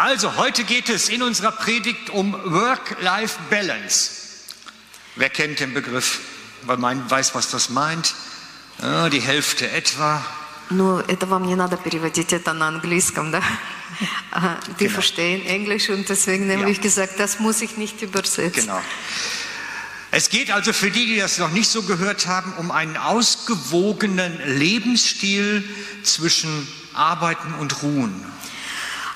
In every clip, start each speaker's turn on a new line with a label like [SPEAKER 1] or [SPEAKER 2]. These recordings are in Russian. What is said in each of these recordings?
[SPEAKER 1] Also, heute geht es in unserer Predigt um Work-Life-Balance. Wer kennt den Begriff? Weil man weiß, was das meint. Ja, die Hälfte etwa.
[SPEAKER 2] Ну, это вам не надо переводить, это на английском, да? А, Die
[SPEAKER 1] Genau.
[SPEAKER 2] verstehen Englisch und deswegen habe
[SPEAKER 1] Ja.
[SPEAKER 2] ich gesagt, das muss ich nicht übersetzen.
[SPEAKER 1] Genau. Es geht also für die, die das noch nicht so gehört haben, um einen ausgewogenen Lebensstil zwischen Arbeiten und Ruhen.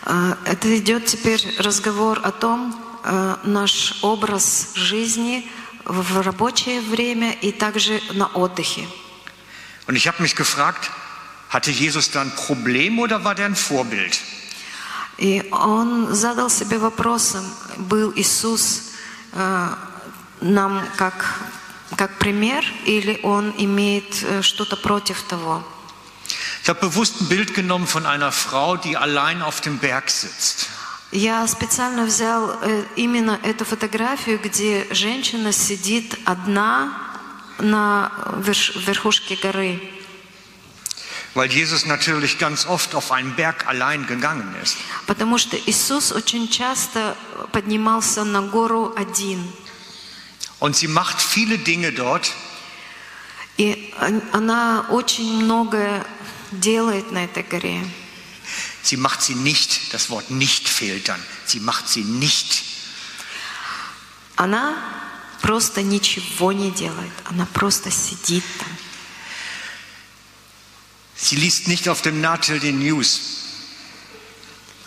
[SPEAKER 2] А, Это идет теперь разговор о том, э, наш образ жизни в рабочее время и также на отдыхе.
[SPEAKER 1] Und ich habe mich gefragt, hatte Jesus da ein Problem oder war der ein Vorbild?
[SPEAKER 2] И он задал себе вопросом, был Иисус э, нам как, как пример или он имеет э, что-то против того?
[SPEAKER 1] Ich habe bewusst ein Bild genommen von einer Frau, die allein auf dem Berg sitzt.
[SPEAKER 2] Я специально взял э, именно эту фотографию, где женщина сидит одна на верш- верхушке горы.
[SPEAKER 1] Weil Jesus natürlich ganz oft auf einen Berg allein gegangen ist.
[SPEAKER 2] Потому что Иисус очень часто поднимался на гору один.
[SPEAKER 1] Und sie macht viele Dinge dort,
[SPEAKER 2] И он- она очень многое делает на этой горе.
[SPEAKER 1] sie macht sie nicht, das Wort nicht fehlt dann, sie macht sie nicht.
[SPEAKER 2] Она просто ничего не делает. Она просто сидит там.
[SPEAKER 1] Sie liest nicht auf dem Natel die News.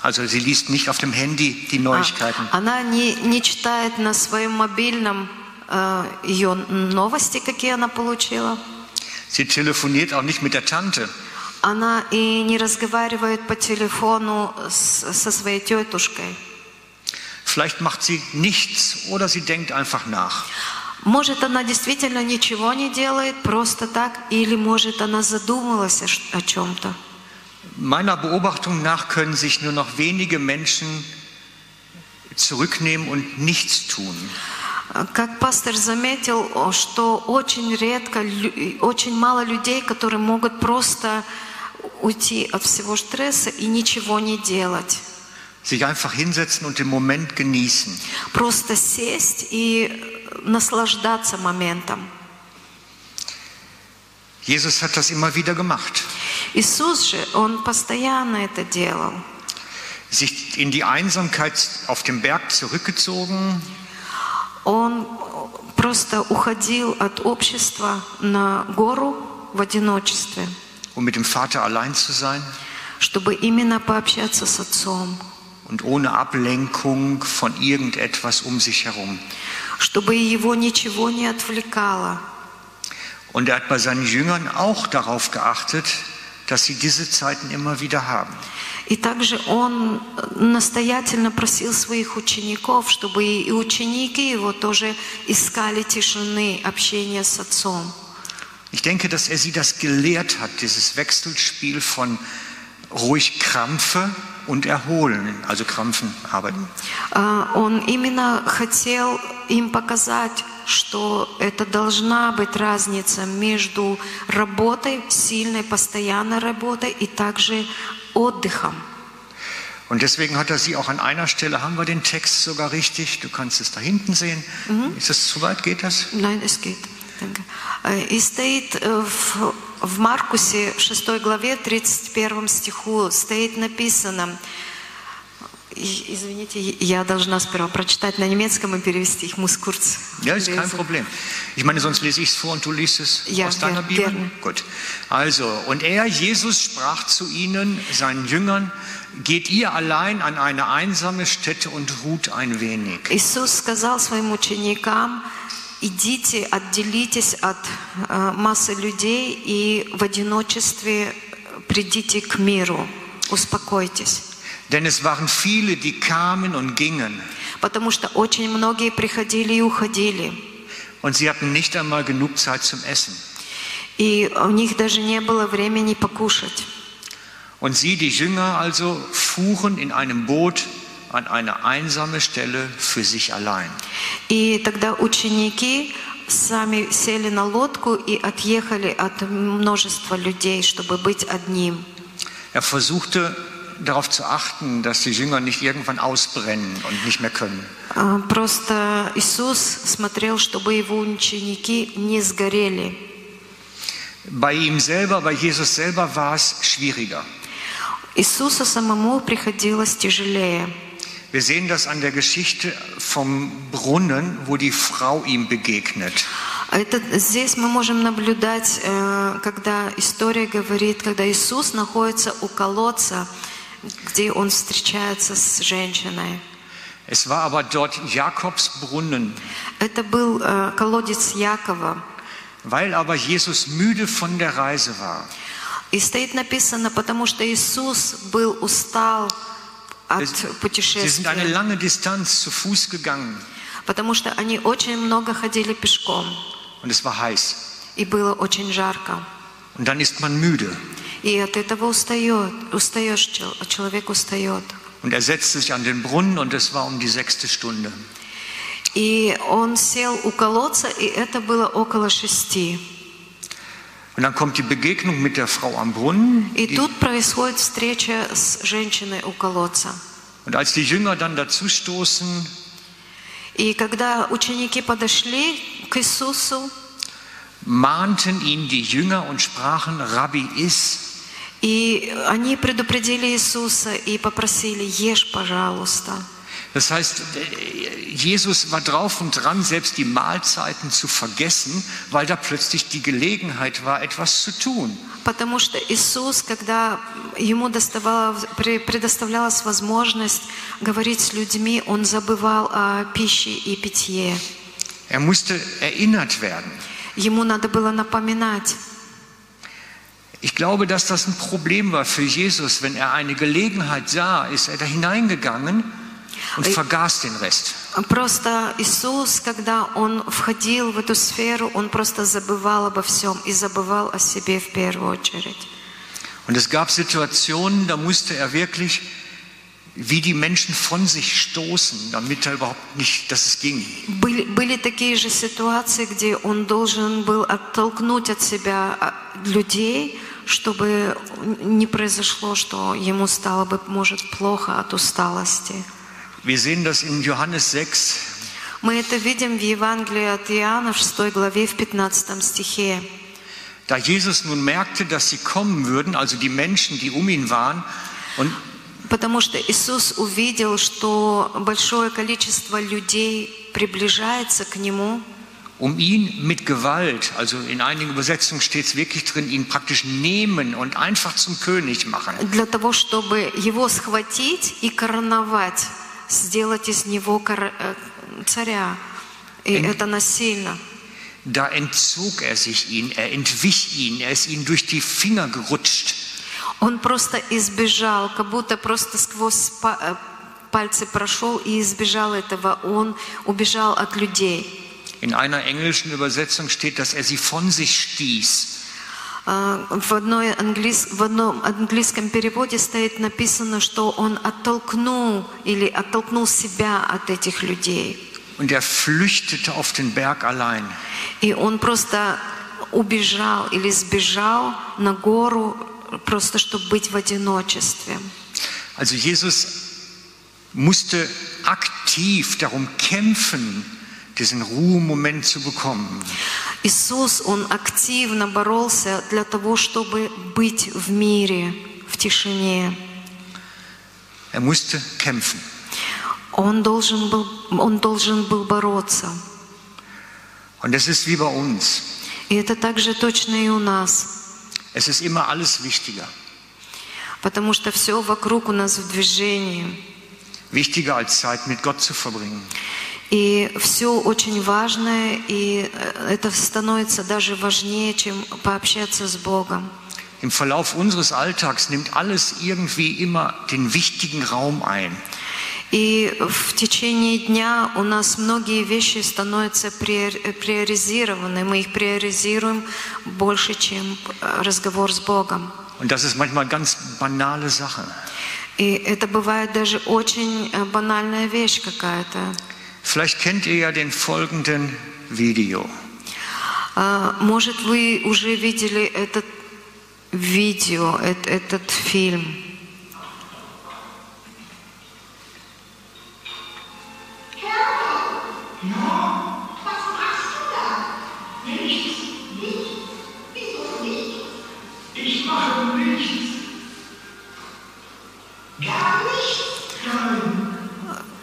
[SPEAKER 1] Also sie liest nicht auf dem Handy die
[SPEAKER 2] А,
[SPEAKER 1] Neuigkeiten.
[SPEAKER 2] Она не, не читает на своем мобильном э, ее новости, какие она получила.
[SPEAKER 1] Sie telefoniert auch nicht mit der Tante.
[SPEAKER 2] Она и не разговаривает по телефону с- со своей тетушкой.
[SPEAKER 1] Vielleicht macht sie nichts oder sie denkt einfach nach.
[SPEAKER 2] Может, она действительно ничего не делает просто так, или может, она задумалась о, чем-то.
[SPEAKER 1] Meiner Beobachtung nach können sich nur noch wenige Menschen zurücknehmen und nichts tun.
[SPEAKER 2] Как пастор заметил, что очень редко, очень мало людей, которые могут просто уйти от всего стресса и ничего не делать.
[SPEAKER 1] Sich einfach hinsetzen und den Moment genießen.
[SPEAKER 2] Просто сесть и наслаждаться моментом.
[SPEAKER 1] Jesus hat das immer wieder gemacht.
[SPEAKER 2] Иисус же, Он постоянно это делал.
[SPEAKER 1] Sich in die Einsamkeit auf dem Berg zurückgezogen,
[SPEAKER 2] Он просто уходил от общества на гору в одиночестве,
[SPEAKER 1] um mit dem Vater allein zu sein
[SPEAKER 2] чтобы именно пообщаться с Отцом,
[SPEAKER 1] und ohne Ablenkung von irgendetwas um sich herum.
[SPEAKER 2] чтобы его ничего не отвлекало.
[SPEAKER 1] Und er hat bei seinen Jüngern auch darauf geachtet, dass sie diese Zeiten immer wieder haben.
[SPEAKER 2] И также он настоятельно просил своих учеников, чтобы и ученики его тоже искали тишины, общения с Отцом.
[SPEAKER 1] Ich denke, dass er sie das gelehrt hat, dieses Wechselspiel von ruhig Krampfe und Erholen, also Krampfen arbeiten.
[SPEAKER 2] А, Он именно хотел им показать, что это должна быть разница между работой, сильной, постоянной работой и также отдыхом.
[SPEAKER 1] Und deswegen hat er sie auch an einer Stelle, haben wir den Text sogar richtig, du kannst es da hinten sehen. Ist es zu weit, geht das?
[SPEAKER 2] Nein, es geht. Э, И стоит э, в, в Маркусе 6 главе 31 стиху стоит написано, извините, я должна сперва прочитать на немецком и перевести их мускурц.
[SPEAKER 1] Ja, ist kein Problem. Ich meine, sonst lese ich es vor und du liest es
[SPEAKER 2] Ja,
[SPEAKER 1] aus deiner
[SPEAKER 2] ger-
[SPEAKER 1] Bibel.
[SPEAKER 2] gerne.
[SPEAKER 1] Gut. Also, und er, Jesus, sprach zu ihnen, seinen Jüngern, geht ihr allein an eine einsame Stätte und ruht ein wenig.
[SPEAKER 2] Иисус сказал своим ученикам, идите, отделитесь от э, массы людей и в одиночестве придите к миру, успокойтесь.
[SPEAKER 1] Denn es waren viele, die kamen und gingen.
[SPEAKER 2] Потому что очень многие приходили и уходили.
[SPEAKER 1] Und sie hatten nicht einmal genug Zeit zum Essen.
[SPEAKER 2] И у них даже не было времени покушать.
[SPEAKER 1] Und sie, die Jünger also, fuhren in einem Boot an eine einsame Stelle für sich allein.
[SPEAKER 2] И тогда ученики сами сели на лодку и отъехали от множества людей, чтобы быть одним.
[SPEAKER 1] Er versuchte darauf zu achten, dass die Jünger nicht irgendwann ausbrennen und nicht mehr können.
[SPEAKER 2] А, Просто Иисус смотрел, чтобы его ученики не сгорели.
[SPEAKER 1] Bei ihm selber, bei Jesus selber war es schwieriger.
[SPEAKER 2] Иисусу самому приходилось тяжелее.
[SPEAKER 1] Wir sehen das an der Geschichte vom Brunnen, wo die Frau ihm begegnet.
[SPEAKER 2] Это, здесь мы можем наблюдать, э, когда история говорит, когда Иисус находится у колодца, где он встречается с женщиной.
[SPEAKER 1] Es war aber dort Jakobs Brunnen.
[SPEAKER 2] Это был э, колодец Якова.
[SPEAKER 1] Weil aber Jesus müde von der Reise war,
[SPEAKER 2] И стоит написано, потому что Иисус был устал от путешествия, потому что они очень много ходили пешком,
[SPEAKER 1] und es war heiß.
[SPEAKER 2] и было очень жарко.
[SPEAKER 1] Und dann ist man müde
[SPEAKER 2] И от этого устает, устаешь, чел- человек устает.
[SPEAKER 1] und er setzte sich an den Brunnen und es war um die sechste Stunde.
[SPEAKER 2] И он сел у колодца, и это было около шести.
[SPEAKER 1] Und dann kommt die Begegnung mit der Frau am Brunnen.
[SPEAKER 2] И тут происходит встреча с женщиной у колодца.
[SPEAKER 1] und als die Jünger dann dazustoßen,
[SPEAKER 2] И когда ученики подошли к Иисусу,
[SPEAKER 1] mahnten ihn die Jünger und sprachen, Rabbi, iss.
[SPEAKER 2] и они предупредили Иисуса и попросили, ешь, пожалуйста.
[SPEAKER 1] Das heißt, Jesus war drauf und dran, selbst die Mahlzeiten zu vergessen, weil da plötzlich die Gelegenheit war, etwas zu tun.
[SPEAKER 2] Потому что Иисус, когда ему доставала- пре- предоставлялась возможность говорить с людьми, он забывал о пище и питье.
[SPEAKER 1] Er musste erinnert werden.
[SPEAKER 2] Ему надо было напоминать.
[SPEAKER 1] Ich glaube, dass das ein Problem war für Jesus. Wenn er eine Gelegenheit sah, ist er da hineingegangen Und vergaß den Rest.
[SPEAKER 2] Просто Иисус, когда Он входил в эту сферу, Он просто забывал обо всем и забывал о себе в первую очередь.
[SPEAKER 1] Und es gab Situationen, da musste er wirklich wie die Menschen von sich stoßen, damit er überhaupt nicht, dass es ging.
[SPEAKER 2] Были, были такие же ситуации, где Он должен был оттолкнуть от себя а, людей, чтобы не произошло, что ему стало бы, может, плохо от усталости.
[SPEAKER 1] Wir sehen das in Johannes 6,
[SPEAKER 2] Мы это видим в Евангелии от Иоанна в 6 главе в 15 стихе.
[SPEAKER 1] Da Jesus nun merkte, dass sie kommen würden, also die Menschen, die um ihn waren, und
[SPEAKER 2] Потому что Иисус увидел, что большое количество людей приближается к Нему,
[SPEAKER 1] um ihn mit Gewalt, also in einigen Übersetzungen steht es wirklich drin, ihn praktisch nehmen und einfach zum König machen.
[SPEAKER 2] для того, чтобы Его схватить и короновать, Сделать из Него э, царя. И
[SPEAKER 1] Эн-
[SPEAKER 2] это насильно.
[SPEAKER 1] Da entzog er sich ihn, er entwich ihn, er ist ihnen durch die Finger gerutscht.
[SPEAKER 2] Он просто избежал, как будто просто сквозь па- э, пальцы прошел и избежал этого. Он убежал от людей.
[SPEAKER 1] In einer englischen Übersetzung steht, dass er sie von sich stieß.
[SPEAKER 2] А, В, одной английс- в одном английском переводе стоит написано, что он оттолкнул или оттолкнул себя от этих людей.
[SPEAKER 1] Und er flüchtete auf den Berg allein.
[SPEAKER 2] И он просто убежал или сбежал на гору, просто чтобы быть в одиночестве.
[SPEAKER 1] Also Jesus musste aktiv darum kämpfen, diesen Ruhemoment zu bekommen.
[SPEAKER 2] Иисус, Он активно боролся для того, чтобы быть в мире, в тишине.
[SPEAKER 1] Er musste kämpfen.
[SPEAKER 2] Он должен был, он должен был бороться.
[SPEAKER 1] Und es ist wie bei uns.
[SPEAKER 2] И это также точно и у нас.
[SPEAKER 1] Es ist immer alles wichtiger.
[SPEAKER 2] Потому что все вокруг у нас в движении.
[SPEAKER 1] Wichtiger als Zeit mit Gott zu verbringen.
[SPEAKER 2] И все очень важное, и э, это становится даже важнее, чем пообщаться с Богом.
[SPEAKER 1] Im Verlauf unseres Alltags nimmt alles irgendwie immer den wichtigen Raum ein.
[SPEAKER 2] И в течение дня у нас многие вещи становятся приор- приоризированы. Мы их приоризируем больше, чем э, разговор с Богом.
[SPEAKER 1] Und das ist manchmal ganz banale Sache.
[SPEAKER 2] И это бывает даже очень э, банальная вещь какая-то.
[SPEAKER 1] Vielleicht kennt ihr ja den folgenden Video.
[SPEAKER 2] А, Может, вы уже видели этот видео, эт- этот фильм.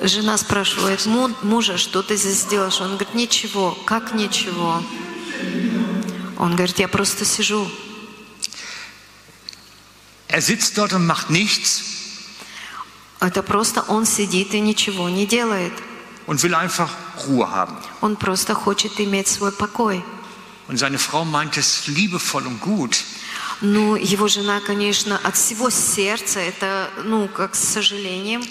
[SPEAKER 2] Жена спрашивает «Му- мужа, что ты здесь делаешь? Он говорит, ничего. Как ничего? Он говорит, я просто сижу.
[SPEAKER 1] Er sitzt dort und macht nichts
[SPEAKER 2] Это просто он сидит и ничего не делает.
[SPEAKER 1] und will einfach Ruhe haben.
[SPEAKER 2] Он просто хочет иметь свой покой.
[SPEAKER 1] Und seine Frau meint es liebevoll und gut.
[SPEAKER 2] Ну, его жена, конечно, от всего сердца, это, ну, как с сожалением,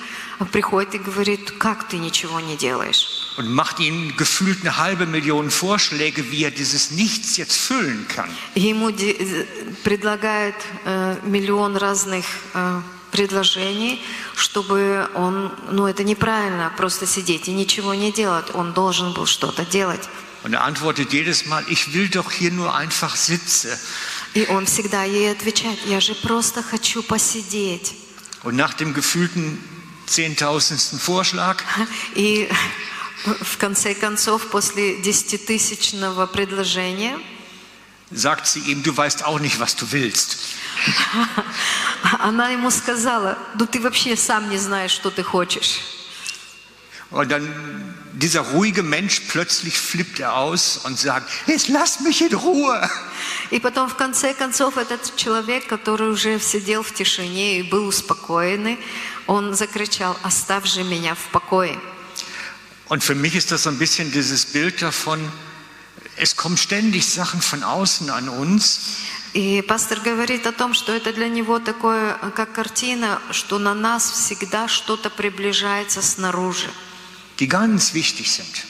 [SPEAKER 2] приходит и говорит, как ты ничего не делаешь?
[SPEAKER 1] und macht ihm gefühlt eine halbe Million Vorschläge, wie er dieses Nichts jetzt füllen kann.
[SPEAKER 2] И Ему э, предлагает э, миллион разных э, предложений, чтобы он, ну, это неправильно, просто сидеть и ничего не делать. Он должен был что-то делать.
[SPEAKER 1] Und er antwortet jedes Mal, ich will doch hier nur einfach sitze.
[SPEAKER 2] И он всегда ей отвечает, я же просто хочу посидеть.
[SPEAKER 1] Und nach dem gefühlten zehntausendsten Vorschlag
[SPEAKER 2] И в конце концов, после десятитысячного предложения,
[SPEAKER 1] sagt sie ihm, du weißt auch nicht, was du willst.
[SPEAKER 2] она ему сказала, ну ты вообще сам не знаешь, что ты хочешь.
[SPEAKER 1] Und dann dieser ruhige Mensch, plötzlich flippt er aus und sagt, jetzt lass mich in Ruhe.
[SPEAKER 2] И потом, в конце концов, этот человек, который уже сидел в тишине и был успокоенный, он закричал, оставь же меня в покое.
[SPEAKER 1] Und für mich ist das so ein bisschen dieses Bild davon, es kommen ständig Sachen von außen an uns
[SPEAKER 2] И пастор говорит о том, что это для него такое, как картина, что на нас всегда что-то приближается снаружи.
[SPEAKER 1] die ganz wichtig sind.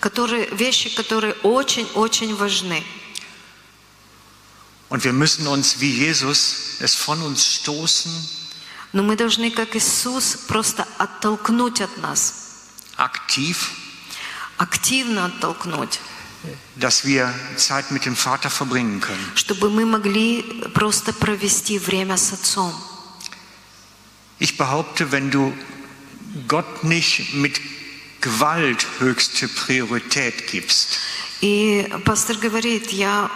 [SPEAKER 2] Которые, вещи, которые очень-очень важны.
[SPEAKER 1] Und wir müssen uns wie Jesus es von uns stoßen,
[SPEAKER 2] Но мы должны, как Иисус, просто оттолкнуть от нас,
[SPEAKER 1] aktiv,
[SPEAKER 2] активно оттолкнуть,
[SPEAKER 1] dass wir Zeit mit dem Vater verbringen können.
[SPEAKER 2] чтобы мы могли просто провести время с Отцом.
[SPEAKER 1] Ich behaupte, wenn du Gott nicht mit Gewalt höchste Priorität gibst,
[SPEAKER 2] И пастор говорит, я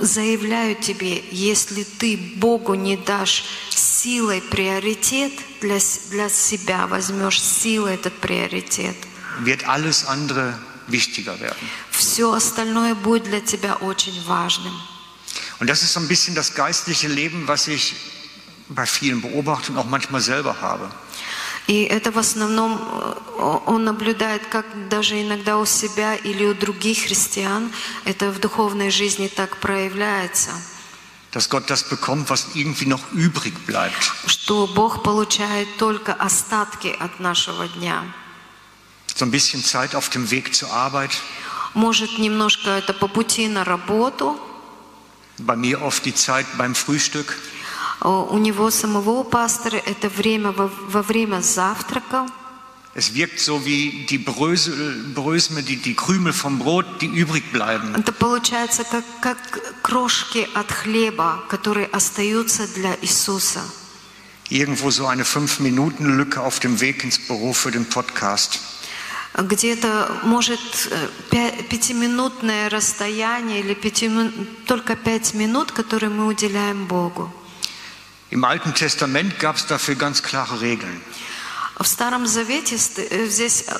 [SPEAKER 2] э, заявляю тебе, если ты Богу не дашь силой приоритет для, с- для себя, возьмешь силой этот приоритет,
[SPEAKER 1] wird alles andere wichtiger werden.
[SPEAKER 2] все остальное будет для тебя очень важным.
[SPEAKER 1] Und das ist so ein bisschen das geistliche Leben, was ich bei vielen beobachte und auch manchmal selber habe.
[SPEAKER 2] И это в основном э, он наблюдает, как даже иногда у себя или у других христиан это в духовной жизни так проявляется,
[SPEAKER 1] Dass Gott das bekommt, was irgendwie noch übrig bleibt.
[SPEAKER 2] что Бог получает только остатки от нашего дня.
[SPEAKER 1] So ein bisschen Zeit auf dem Weg zur Arbeit.
[SPEAKER 2] Может, немножко это по пути на работу.
[SPEAKER 1] Bei mir oft die Zeit beim Frühstück.
[SPEAKER 2] У него самого пастора это время во, во время завтрака.
[SPEAKER 1] Es wirkt so wie die Brösel, Brösme, die, die Krümel vom Brot, die übrig bleiben.
[SPEAKER 2] Это получается как, как крошки от хлеба, которые остаются для Иисуса.
[SPEAKER 1] Irgendwo so eine Fünf-Minuten-Lücke auf dem Weg ins Büro für den Podcast.
[SPEAKER 2] Где-то, может, э, пя- пятиминутное расстояние или пяти, только пять минут, которые мы уделяем Богу.
[SPEAKER 1] Im Alten Testament gab es dafür ganz klare Regeln.
[SPEAKER 2] В Старом Завете ст- э, здесь э,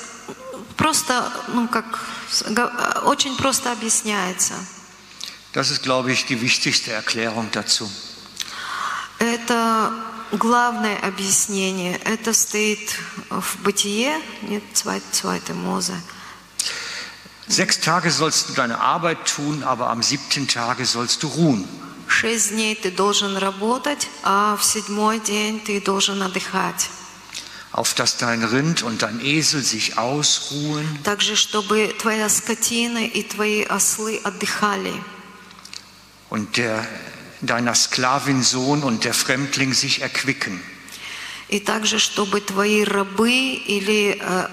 [SPEAKER 2] просто, ну как, с- го- э, очень просто объясняется.
[SPEAKER 1] Das ist, glaube ich, die wichtigste Erklärung dazu.
[SPEAKER 2] Это главное объяснение. Это стоит в Бытие, нет, zweite Мозе.
[SPEAKER 1] Sechs Tage sollst du deine Arbeit tun, aber am siebten Tage sollst du ruhen.
[SPEAKER 2] Шесть дней ты должен работать, а в седьмой день ты должен отдыхать.
[SPEAKER 1] Auf dass dein Rind und dein Esel sich ausruhen
[SPEAKER 2] Также, чтобы твоя скотина и твои ослы отдыхали.
[SPEAKER 1] und der, deiner Sklavin Sohn und der Fremdling sich erquicken.
[SPEAKER 2] И также, чтобы твои рабы или э,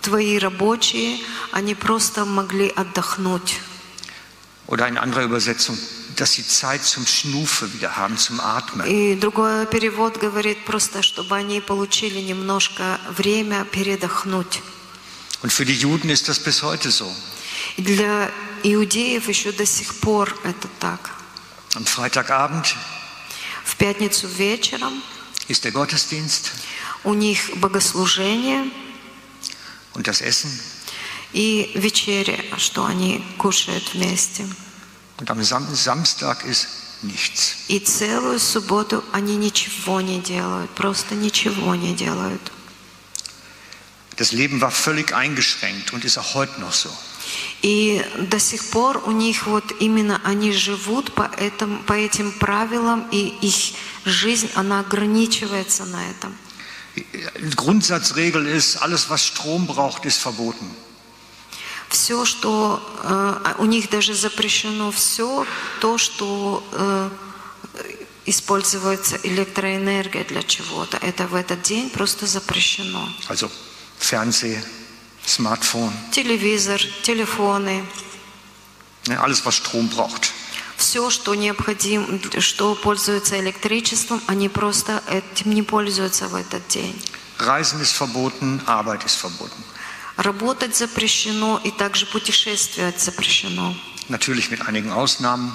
[SPEAKER 2] твои рабочие, они просто могли отдохнуть.
[SPEAKER 1] Oder in anderer Übersetzung, dass sie Zeit zum Schnufe wieder haben, zum Atmen.
[SPEAKER 2] И другой перевод говорит просто, чтобы они получили немножко время передохнуть.
[SPEAKER 1] Und für die Juden ist das bis heute so.
[SPEAKER 2] Для иудеев еще до сих пор это так.
[SPEAKER 1] Am Freitagabend
[SPEAKER 2] В пятницу вечером
[SPEAKER 1] ist der Gottesdienst
[SPEAKER 2] у них богослужение
[SPEAKER 1] und das Essen.
[SPEAKER 2] и вечеря, что они кушают вместе.
[SPEAKER 1] Und am Sam Samstag ist nichts.
[SPEAKER 2] И целую субботу они ничего не делают, просто ничего не делают.
[SPEAKER 1] Das Leben war völlig eingeschränkt und ist auch heute noch so.
[SPEAKER 2] И до сих пор у них вот именно они живут по, этому, по этим правилам, и их жизнь, она ограничивается на этом.
[SPEAKER 1] Die Grundsatzregel ist, alles was Strom braucht, ist verboten.
[SPEAKER 2] Все, что э, у них даже запрещено, все то, что э, используется электроэнергия для чего-то, это в этот день просто запрещено.
[SPEAKER 1] Also Fernseh, Smartphone,
[SPEAKER 2] Телевизор, телефоны,
[SPEAKER 1] alles was Strom braucht.
[SPEAKER 2] все, что необходимо, что пользуется электричеством, они просто этим не пользуются в этот день.
[SPEAKER 1] Reisen ist verboten, Arbeit ist verboten.
[SPEAKER 2] Работать запрещено, и также путешествовать запрещено.
[SPEAKER 1] Natürlich mit einigen Ausnahmen.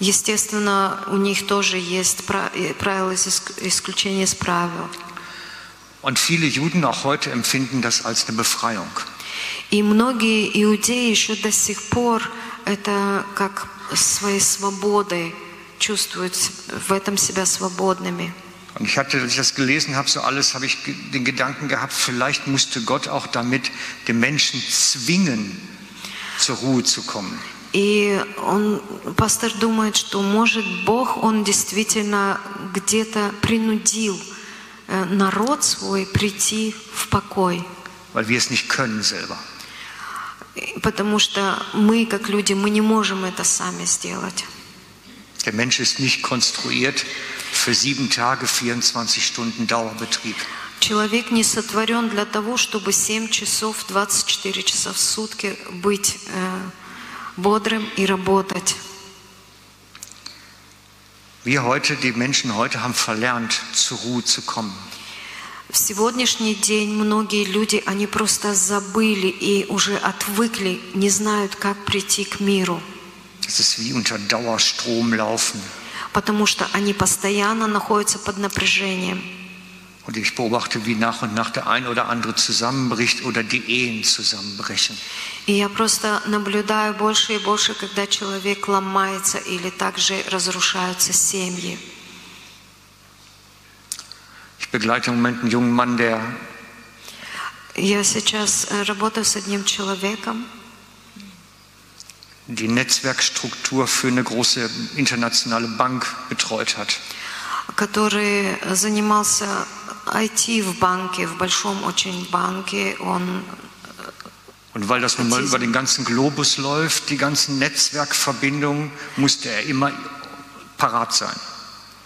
[SPEAKER 2] Естественно, у них тоже есть э, правила исключения из правил.
[SPEAKER 1] Und viele Juden auch heute empfinden das als eine Befreiung.
[SPEAKER 2] И многие иудеи еще до сих пор это как своей свободой чувствуют в этом себя свободными.
[SPEAKER 1] Und ich hatte, als ich das gelesen habe, so alles, habe ich ge- den Gedanken gehabt, vielleicht musste Gott auch damit den Menschen zwingen, zur Ruhe zu kommen.
[SPEAKER 2] И он, пастор думает, что может Бог, он действительно где-то принудил э, народ свой прийти в покой.
[SPEAKER 1] weil wir es nicht können selber.
[SPEAKER 2] И Потому что мы, как люди, мы не можем это сами сделать.
[SPEAKER 1] Der Mensch ist nicht konstruiert für sieben Tage, 24 Stunden Dauerbetrieb.
[SPEAKER 2] Человек не сотворен для того, чтобы 7 часов, 24 часа в сутки быть э, бодрым и работать.
[SPEAKER 1] Wir heute, die Menschen heute haben verlernt, zur Ruhe zu kommen.
[SPEAKER 2] В сегодняшний день многие люди, они просто забыли и уже отвыкли, не знают, как прийти к миру,
[SPEAKER 1] Es ist wie unter Dauerstrom laufen.
[SPEAKER 2] Потому что они постоянно находятся под напряжением.
[SPEAKER 1] Und ich beobachte, wie nach und nach der ein oder andere zusammenbricht oder die Ehen zusammenbrechen.
[SPEAKER 2] И я просто наблюдаю больше и больше, когда человек ломается или также разрушаются семьи.
[SPEAKER 1] Ich begleite im Moment einen jungen Mann, der
[SPEAKER 2] Я сейчас э, работаю с одним человеком,
[SPEAKER 1] die Netzwerkstruktur für eine große internationale Bank betreut hat.
[SPEAKER 2] который занимался IT в банке, в большом очень банке. Он
[SPEAKER 1] Und weil das nun mal über den ganzen Globus läuft, die ganzen Netzwerkverbindungen, musste er immer parat sein.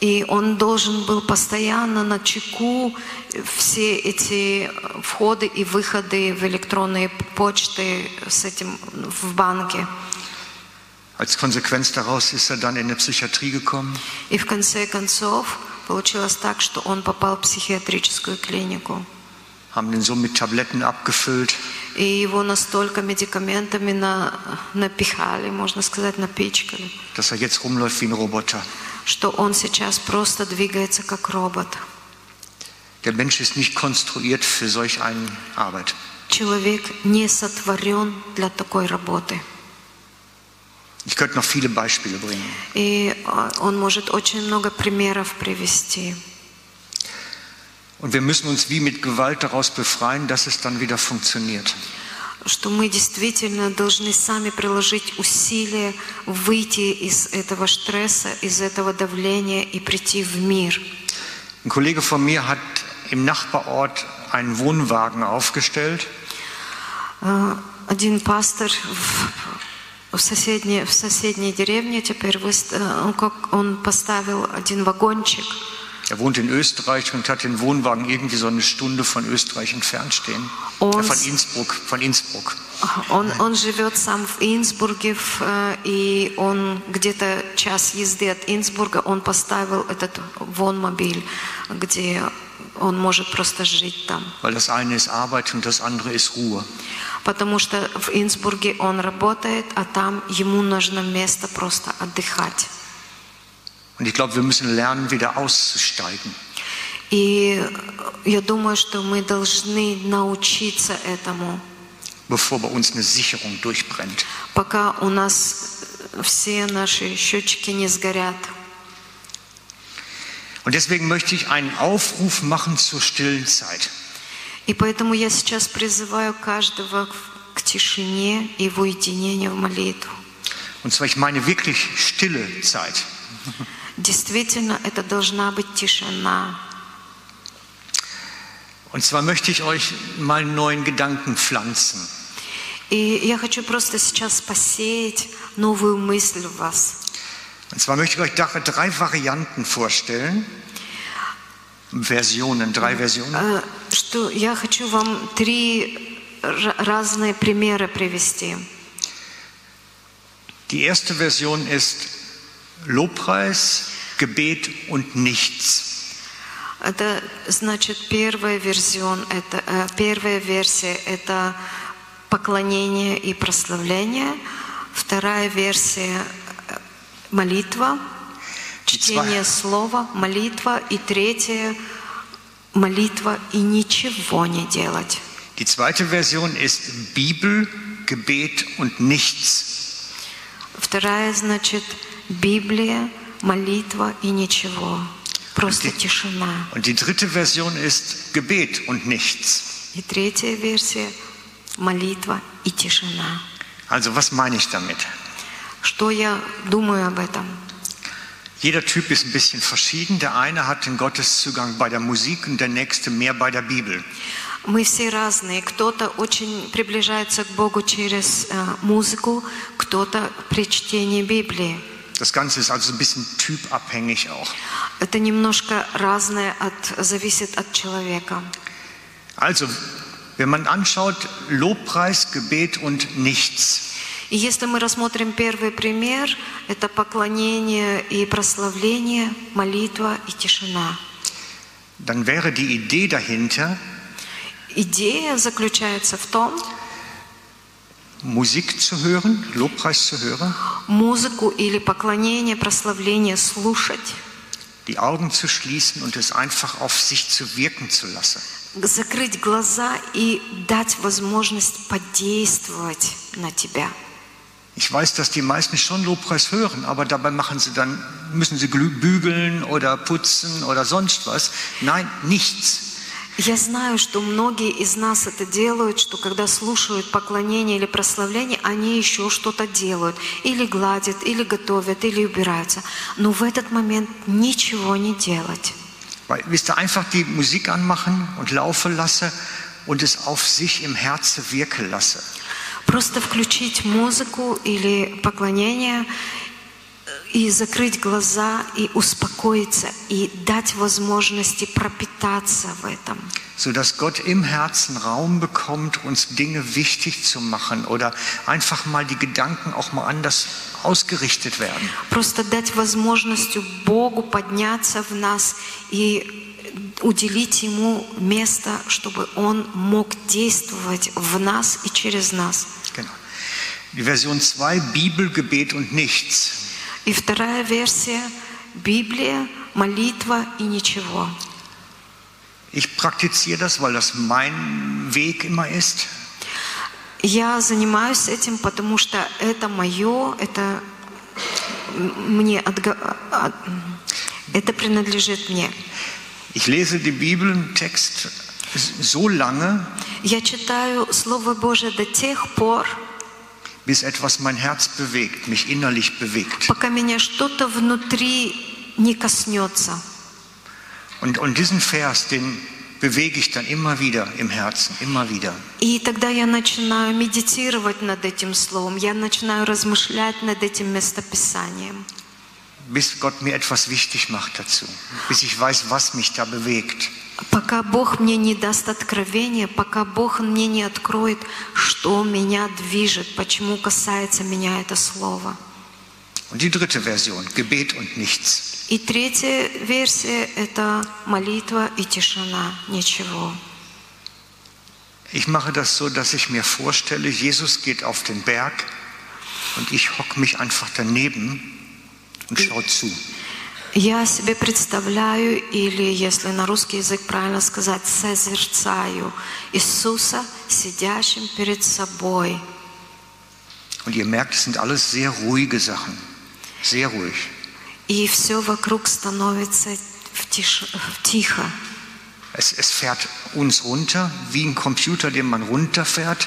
[SPEAKER 2] И он должен был постоянно на чеку все эти входы и выходы в электронные почты с этим в банке.
[SPEAKER 1] Als Konsequenz daraus ist er dann in eine Psychiatrie gekommen
[SPEAKER 2] И в конце концов получилось так, что он попал в психиатрическую клинику.
[SPEAKER 1] haben den so mit Tabletten abgefüllt,
[SPEAKER 2] И его настолько медикаментами на, напихали, можно сказать, напичкали,
[SPEAKER 1] dass er jetzt rumläuft wie ein Roboter.
[SPEAKER 2] что он сейчас просто двигается как робот.
[SPEAKER 1] Der Mensch ist nicht konstruiert für solch eine Arbeit.
[SPEAKER 2] Человек не сотворен для такой работы.
[SPEAKER 1] Ich könnte noch viele Beispiele bringen.
[SPEAKER 2] И э, он может очень много примеров привести.
[SPEAKER 1] Und wir müssen uns wie mit Gewalt daraus befreien, dass es dann wieder funktioniert.
[SPEAKER 2] Что мы действительно должны сами приложить усилия выйти из этого стресса, из этого давления и прийти в мир.
[SPEAKER 1] Ein Kollege von mir hat im Nachbarort einen Wohnwagen aufgestellt
[SPEAKER 2] Э, Один пастор в, соседней, в соседней деревне теперь выст- э, он, как, он поставил один вагончик.
[SPEAKER 1] Er wohnt in Österreich und hat den Wohnwagen irgendwie so eine Stunde von Österreich entfernt stehen.
[SPEAKER 2] Und-
[SPEAKER 1] Äh, von Innsbruck, von Innsbruck.
[SPEAKER 2] Он, он живет сам в Инсбурге, э, и он где-то час езды от Инсбурга, он поставил этот вонмобиль, где он может просто жить там.
[SPEAKER 1] weil das eine ist Arbeit und das andere ist Ruhe.
[SPEAKER 2] Потому что в Инсбурге он работает, а там ему нужно место просто отдыхать.
[SPEAKER 1] Und ich glaube, wir müssen lernen, wieder auszusteigen.
[SPEAKER 2] И я думаю, что мы должны научиться этому,
[SPEAKER 1] bevor bei uns eine Sicherung durchbrennt.
[SPEAKER 2] пока у нас все наши счетчики не сгорят.
[SPEAKER 1] Und deswegen möchte ich einen Aufruf machen zur stillen Zeit.
[SPEAKER 2] И поэтому я сейчас призываю каждого к тишине и в уединение в молитву.
[SPEAKER 1] Und zwar, ich meine wirklich stille Zeit.
[SPEAKER 2] Действительно, это должна быть тишина.
[SPEAKER 1] Und zwar möchte ich euch mal einen neuen Gedanken pflanzen.
[SPEAKER 2] И я хочу просто сейчас посеять новую мысль в вас.
[SPEAKER 1] Und zwar möchte ich euch drei Varianten vorstellen. Versionen, drei Versionen.
[SPEAKER 2] Что я хочу вам три ра- разные примеры привести.
[SPEAKER 1] Die erste Version ist Lobpreis, Gebet und nichts.
[SPEAKER 2] Это значит первая версион, это э, первая версия это поклонение и прославление, вторая версия молитва, чтение слова, молитва и третья молитва и ничего не делать.
[SPEAKER 1] Die zweite Version ist Bibel, Gebet und nichts.
[SPEAKER 2] Вторая значит Библия, молитва и ничего, просто тишина.
[SPEAKER 1] Und die dritte Version ist Gebet und nichts.
[SPEAKER 2] И третья версия молитва и тишина.
[SPEAKER 1] Also was meine ich damit?
[SPEAKER 2] Что я думаю об этом?
[SPEAKER 1] Jeder Typ ist ein bisschen verschieden. Der eine hat den Gotteszugang bei der Musik und der nächste mehr bei der Bibel.
[SPEAKER 2] Мы все разные. Кто-то очень приближается к Богу через э, музыку, кто-то при чтении Библии.
[SPEAKER 1] Das Ganze ist also ein bisschen typabhängig auch.
[SPEAKER 2] Это немножко разное, от, зависит от человека.
[SPEAKER 1] Also, wenn man anschaut, Lobpreis, Gebet und nichts.
[SPEAKER 2] И если мы рассмотрим первый пример, это поклонение и прославление, молитва и тишина.
[SPEAKER 1] Dann wäre die Idee dahinter,
[SPEAKER 2] Идея заключается в том,
[SPEAKER 1] Musik zu hören, Lobpreis zu hören,
[SPEAKER 2] музыку или поклонение, прославление слушать,
[SPEAKER 1] die Augen zu schließen und es einfach auf sich zu wirken zu lassen.
[SPEAKER 2] закрыть глаза и дать возможность подействовать на тебя.
[SPEAKER 1] Ich weiß, dass die meisten schon Lobpreis hören, aber dabei machen sie dann, müssen sie glü- bügeln oder putzen oder sonst was. Nein, nichts.
[SPEAKER 2] Я знаю, что многие из нас это делают, что когда слушают поклонение или прославление, они еще что-то делают. Или гладят, или готовят, или убираются. Но в этот момент ничего не делать.
[SPEAKER 1] Weil, wisst ihr, einfach die Musik anmachen und laufen lasse und es auf sich im Herzen wirken lasse.
[SPEAKER 2] Просто включить музыку или поклонение и закрыть глаза и успокоиться и дать возможности пропитаться в этом.
[SPEAKER 1] sodass Gott im Herzen Raum bekommt, uns Dinge wichtig zu machen oder einfach mal die Gedanken auch mal anders ausgerichtet werden.
[SPEAKER 2] Просто дать возможность Богу подняться в нас и уделить Ему место, чтобы Он мог действовать в нас и через нас.
[SPEAKER 1] Die Version 2, Bibel, Gebet und nichts.
[SPEAKER 2] И вторая версия – Библия, молитва и ничего.
[SPEAKER 1] Ich praktiziere das, weil das mein Weg immer ist.
[SPEAKER 2] Я занимаюсь этим, потому что это мое, это мне отга- а- это принадлежит мне.
[SPEAKER 1] Ich lese die Bibeltext so lange,
[SPEAKER 2] Я читаю Слово Божие до тех пор,
[SPEAKER 1] bis etwas mein Herz bewegt, mich innerlich bewegt.
[SPEAKER 2] пока меня что-то внутри не коснется.
[SPEAKER 1] Und, und diesen Vers, den bewege ich dann immer wieder im Herzen, immer wieder.
[SPEAKER 2] И тогда я начинаю медитировать над этим словом, я начинаю размышлять над этим местописанием,
[SPEAKER 1] bis Gott mir etwas wichtig macht dazu, bis ich weiß, was mich da bewegt.
[SPEAKER 2] Пока Бог мне не даст откровения, пока Бог мне не откроет, что меня движет, почему касается меня это слово.
[SPEAKER 1] Und die dritte Version, Gebet und nichts.
[SPEAKER 2] И третья версия – это молитва и тишина, ничего.
[SPEAKER 1] Ich mache das so, dass ich mir vorstelle, Jesus geht auf den Berg und ich hocke mich einfach daneben und schaue zu.
[SPEAKER 2] Я себе представляю, или если на русский язык правильно сказать, созерцаю Иисуса, сидящим перед собой.
[SPEAKER 1] Und ihr merkt, es sind alles sehr ruhige Sachen. Sehr ruhig.
[SPEAKER 2] И все вокруг становится тиш- тихо.
[SPEAKER 1] Es, es fährt uns runter, wie ein Computer, den man runterfährt.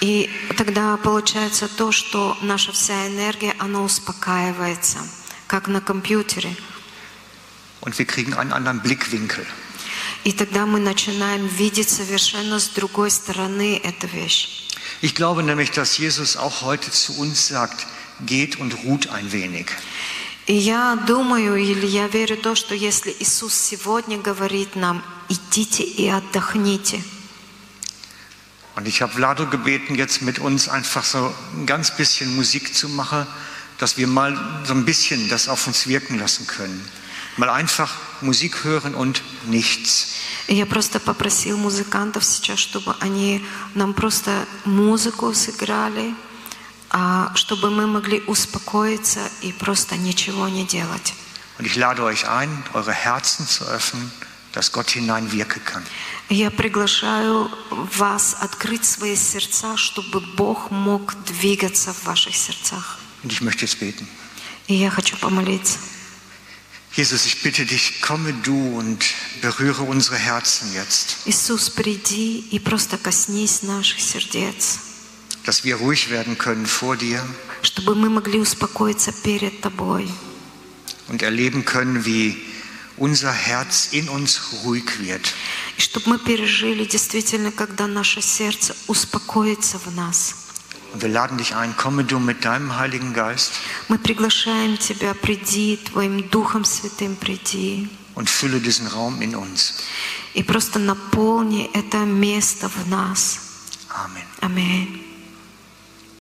[SPEAKER 2] И тогда получается то, что наша вся энергия, она успокаивается, как на компьютере.
[SPEAKER 1] Und wir kriegen einen anderen Blickwinkel.
[SPEAKER 2] И тогда мы начинаем видеть совершенно с другой стороны эту вещь.
[SPEAKER 1] Ich glaube nämlich, dass Jesus auch heute zu uns sagt, geht und ruht ein wenig.
[SPEAKER 2] И я думаю, или я верю в то, что если Иисус сегодня говорит нам, идите и отдохните.
[SPEAKER 1] Und ich habe Vlado gebeten, jetzt mit uns einfach so ein ganz bisschen Musik zu machen, dass wir mal so ein bisschen das auf uns wirken lassen können. Mal einfach Musik hören und nichts.
[SPEAKER 2] Я просто попросил музыкантов сейчас, чтобы они нам просто музыку сыграли, а, чтобы мы могли успокоиться и просто ничего не делать.
[SPEAKER 1] Und ich lade euch ein, eure Herzen zu öffnen, dass Gott hineinwirken kann.
[SPEAKER 2] И Я приглашаю вас открыть свои сердца, чтобы Бог мог двигаться в ваших сердцах.
[SPEAKER 1] Und ich möchte jetzt beten.
[SPEAKER 2] И я хочу помолиться.
[SPEAKER 1] Jesus, ich bitte dich, komme du und berühre unsere Herzen jetzt,
[SPEAKER 2] Иисус, приди и просто коснись наших сердец,
[SPEAKER 1] dass wir ruhig werden können vor dir
[SPEAKER 2] чтобы мы могли успокоиться перед Тобой,
[SPEAKER 1] und erleben können, wie unser Herz in uns ruhig wird.
[SPEAKER 2] и чтобы мы пережили действительно, когда наше сердце успокоится в нас.
[SPEAKER 1] Und wir laden dich ein, komme du mit deinem Heiligen Geist
[SPEAKER 2] Мы приглашаем Тебя, приди, Твоим Духом Святым приди,
[SPEAKER 1] und fülle diesen Raum in uns.
[SPEAKER 2] и просто наполни это место в нас.
[SPEAKER 1] Amen.
[SPEAKER 2] Аминь.